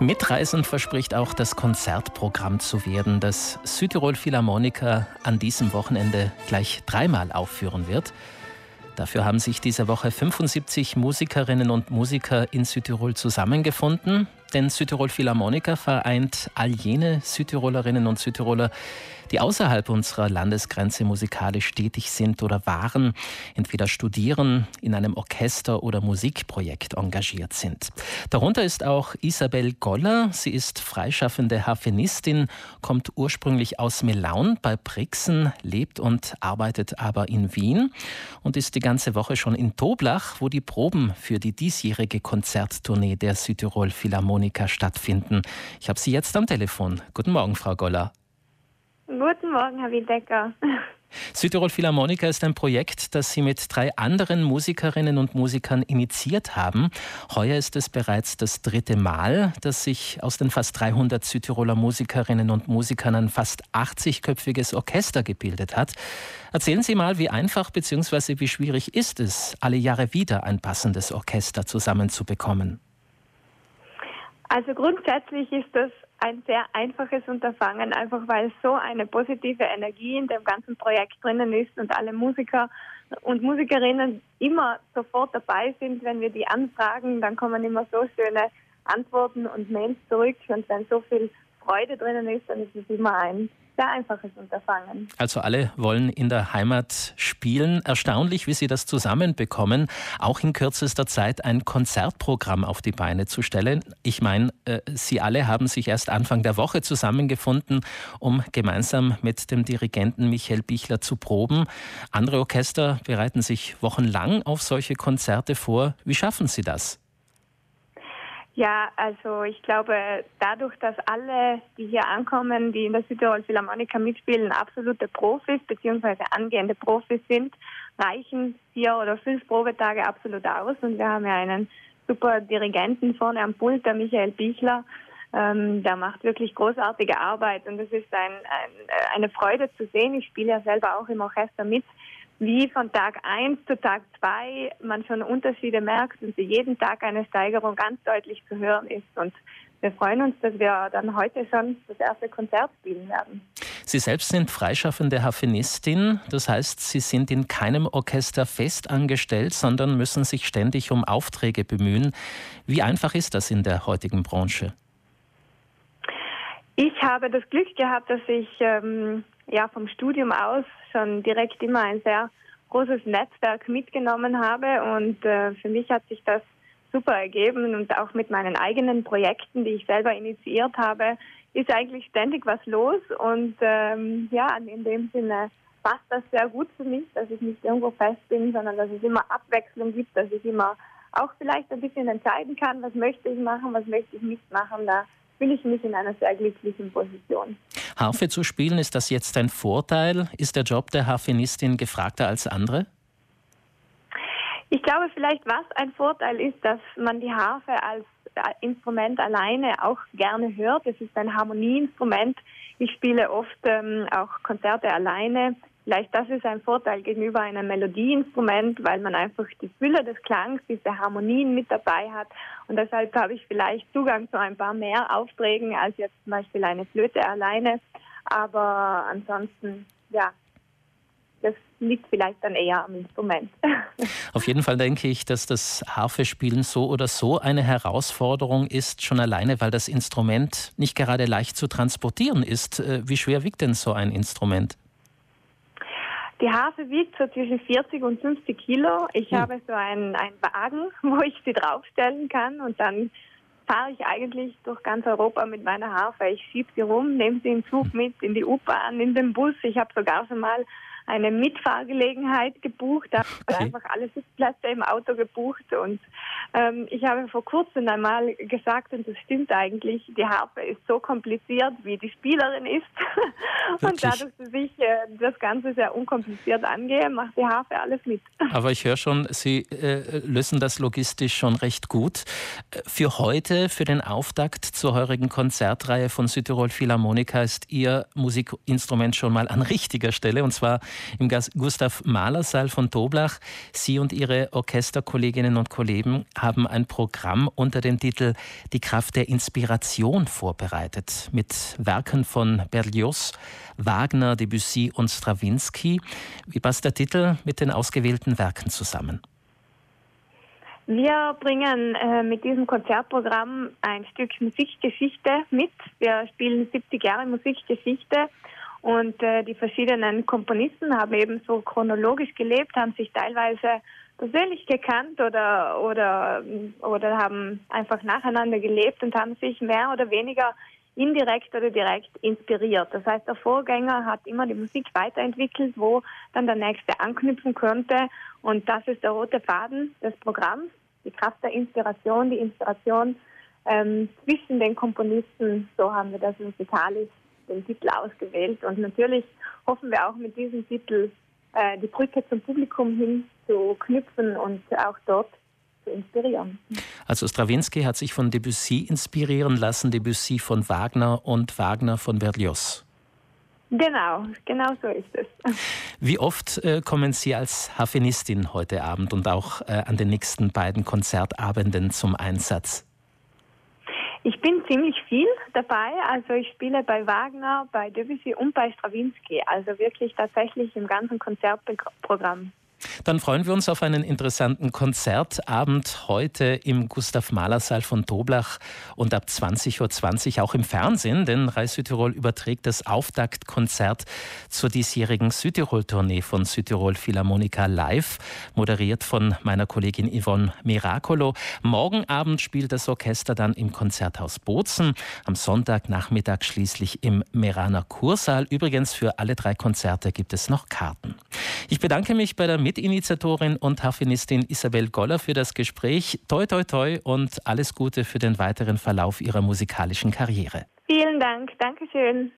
Mitreisend verspricht auch das Konzertprogramm zu werden, das Südtirol Philharmoniker an diesem Wochenende gleich dreimal aufführen wird. Dafür haben sich diese Woche 75 Musikerinnen und Musiker in Südtirol zusammengefunden. Denn Südtirol Philharmoniker vereint all jene Südtirolerinnen und Südtiroler, die außerhalb unserer Landesgrenze musikalisch tätig sind oder waren, entweder studieren, in einem Orchester oder Musikprojekt engagiert sind. Darunter ist auch Isabel Goller. Sie ist freischaffende Harfenistin, kommt ursprünglich aus Melaun bei Brixen, lebt und arbeitet aber in Wien und ist die ganze Woche schon in Toblach, wo die Proben für die diesjährige Konzerttournee der Südtirol Philharmoniker stattfinden. Ich habe sie jetzt am Telefon. Guten Morgen, Frau Goller. Guten Morgen, Herr Wiedecker. Südtirol Philharmoniker ist ein Projekt, das Sie mit drei anderen Musikerinnen und Musikern initiiert haben. Heuer ist es bereits das dritte Mal, dass sich aus den fast 300 Südtiroler Musikerinnen und Musikern ein fast 80-köpfiges Orchester gebildet hat. Erzählen Sie mal, wie einfach bzw. wie schwierig ist es, alle Jahre wieder ein passendes Orchester zusammenzubekommen? Also grundsätzlich ist das ein sehr einfaches Unterfangen, einfach weil so eine positive Energie in dem ganzen Projekt drinnen ist und alle Musiker und Musikerinnen immer sofort dabei sind, wenn wir die anfragen, dann kommen immer so schöne Antworten und Mails zurück. Und wenn so viel Freude drinnen ist, dann ist es immer ein sehr einfaches Unterfangen. Also alle wollen in der Heimat spielen. Erstaunlich, wie Sie das zusammenbekommen, auch in kürzester Zeit ein Konzertprogramm auf die Beine zu stellen. Ich meine, äh, Sie alle haben sich erst Anfang der Woche zusammengefunden, um gemeinsam mit dem Dirigenten Michael Bichler zu proben. Andere Orchester bereiten sich wochenlang auf solche Konzerte vor. Wie schaffen Sie das? Ja, also ich glaube, dadurch, dass alle, die hier ankommen, die in der Südtirol Philharmoniker mitspielen, absolute Profis bzw. angehende Profis sind, reichen vier oder fünf Probetage absolut aus. Und wir haben ja einen super Dirigenten vorne am Pult, der Michael Bichler. Ähm, der macht wirklich großartige Arbeit und es ist ein, ein, eine Freude zu sehen. Ich spiele ja selber auch im Orchester mit wie von Tag 1 zu Tag 2 man schon Unterschiede merkt und jeden Tag eine Steigerung ganz deutlich zu hören ist. Und wir freuen uns, dass wir dann heute schon das erste Konzert spielen werden. Sie selbst sind freischaffende Harfenistin, das heißt, Sie sind in keinem Orchester fest angestellt, sondern müssen sich ständig um Aufträge bemühen. Wie einfach ist das in der heutigen Branche? Ich habe das Glück gehabt, dass ich ähm, ja vom Studium aus schon direkt immer ein sehr großes Netzwerk mitgenommen habe und äh, für mich hat sich das super ergeben und auch mit meinen eigenen Projekten, die ich selber initiiert habe, ist eigentlich ständig was los und ähm, ja, in dem Sinne passt das sehr gut für mich, dass ich nicht irgendwo fest bin, sondern dass es immer Abwechslung gibt, dass ich immer auch vielleicht ein bisschen entscheiden kann, was möchte ich machen, was möchte ich nicht machen. Da fühle ich mich in einer sehr glücklichen Position. Harfe zu spielen, ist das jetzt ein Vorteil? Ist der Job der Harfenistin gefragter als andere? Ich glaube vielleicht, was ein Vorteil ist, dass man die Harfe als Instrument alleine auch gerne hört. Es ist ein Harmonieinstrument. Ich spiele oft ähm, auch Konzerte alleine Vielleicht das ist ein Vorteil gegenüber einem Melodieinstrument, weil man einfach die Fülle des Klangs, diese Harmonien mit dabei hat. Und deshalb habe ich vielleicht Zugang zu ein paar mehr Aufträgen als jetzt zum Beispiel eine Flöte alleine. Aber ansonsten, ja, das liegt vielleicht dann eher am Instrument. Auf jeden Fall denke ich, dass das Harfespielen so oder so eine Herausforderung ist, schon alleine, weil das Instrument nicht gerade leicht zu transportieren ist. Äh, wie schwer wiegt denn so ein Instrument? Die Harfe wiegt so zwischen 40 und 50 Kilo. Ich hm. habe so einen, einen Wagen, wo ich sie draufstellen kann und dann fahre ich eigentlich durch ganz Europa mit meiner Harfe. Ich schiebe sie rum, nehme sie im Zug hm. mit, in die U-Bahn, in den Bus. Ich habe sogar schon mal eine Mitfahrgelegenheit gebucht, da okay. einfach alle Sitzplätze im Auto gebucht und ähm, ich habe vor kurzem einmal gesagt, und das stimmt eigentlich, die Harfe ist so kompliziert, wie die Spielerin ist. und dadurch, dass ich äh, das Ganze sehr unkompliziert angehe, macht die Harfe alles mit. Aber ich höre schon, Sie äh, lösen das logistisch schon recht gut. Für heute, für den Auftakt zur heurigen Konzertreihe von Südtirol Philharmonika ist Ihr Musikinstrument schon mal an richtiger Stelle und zwar im Gustav Mahler Saal von Doblach. Sie und Ihre Orchesterkolleginnen und Kollegen haben ein Programm unter dem Titel Die Kraft der Inspiration vorbereitet mit Werken von Berlioz, Wagner, Debussy und Stravinsky. Wie passt der Titel mit den ausgewählten Werken zusammen? Wir bringen äh, mit diesem Konzertprogramm ein Stück Musikgeschichte mit. Wir spielen 70 Jahre Musikgeschichte und äh, die verschiedenen Komponisten haben eben so chronologisch gelebt, haben sich teilweise persönlich gekannt oder, oder, oder haben einfach nacheinander gelebt und haben sich mehr oder weniger indirekt oder direkt inspiriert. Das heißt, der Vorgänger hat immer die Musik weiterentwickelt, wo dann der nächste anknüpfen könnte. Und das ist der rote Faden des Programms, die Kraft der Inspiration, die Inspiration ähm, zwischen den Komponisten. So haben wir das musikalisch den Titel ausgewählt. Und natürlich hoffen wir auch mit diesem Titel äh, die Brücke zum Publikum hin zu knüpfen und auch dort zu inspirieren. Also Stravinsky hat sich von Debussy inspirieren lassen, Debussy von Wagner und Wagner von Berlioz. Genau, genau so ist es. Wie oft äh, kommen Sie als Harfenistin heute Abend und auch äh, an den nächsten beiden Konzertabenden zum Einsatz? Ich bin ziemlich viel dabei. Also ich spiele bei Wagner, bei Debussy und bei Stravinsky. Also wirklich tatsächlich im ganzen Konzertprogramm. Dann freuen wir uns auf einen interessanten Konzertabend heute im Gustav Mahler Saal von Doblach und ab 20.20 Uhr auch im Fernsehen, denn Reis Südtirol überträgt das Auftaktkonzert zur diesjährigen Südtirol-Tournee von Südtirol Philharmonica live, moderiert von meiner Kollegin Yvonne Miracolo. Morgen Abend spielt das Orchester dann im Konzerthaus Bozen, am Sonntagnachmittag schließlich im Meraner Kursaal. Übrigens für alle drei Konzerte gibt es noch Karten. Ich bedanke mich bei der Mitinitiatorin und Harfenistin Isabel Goller für das Gespräch. Toi, toi, toi und alles Gute für den weiteren Verlauf ihrer musikalischen Karriere. Vielen Dank. Dankeschön.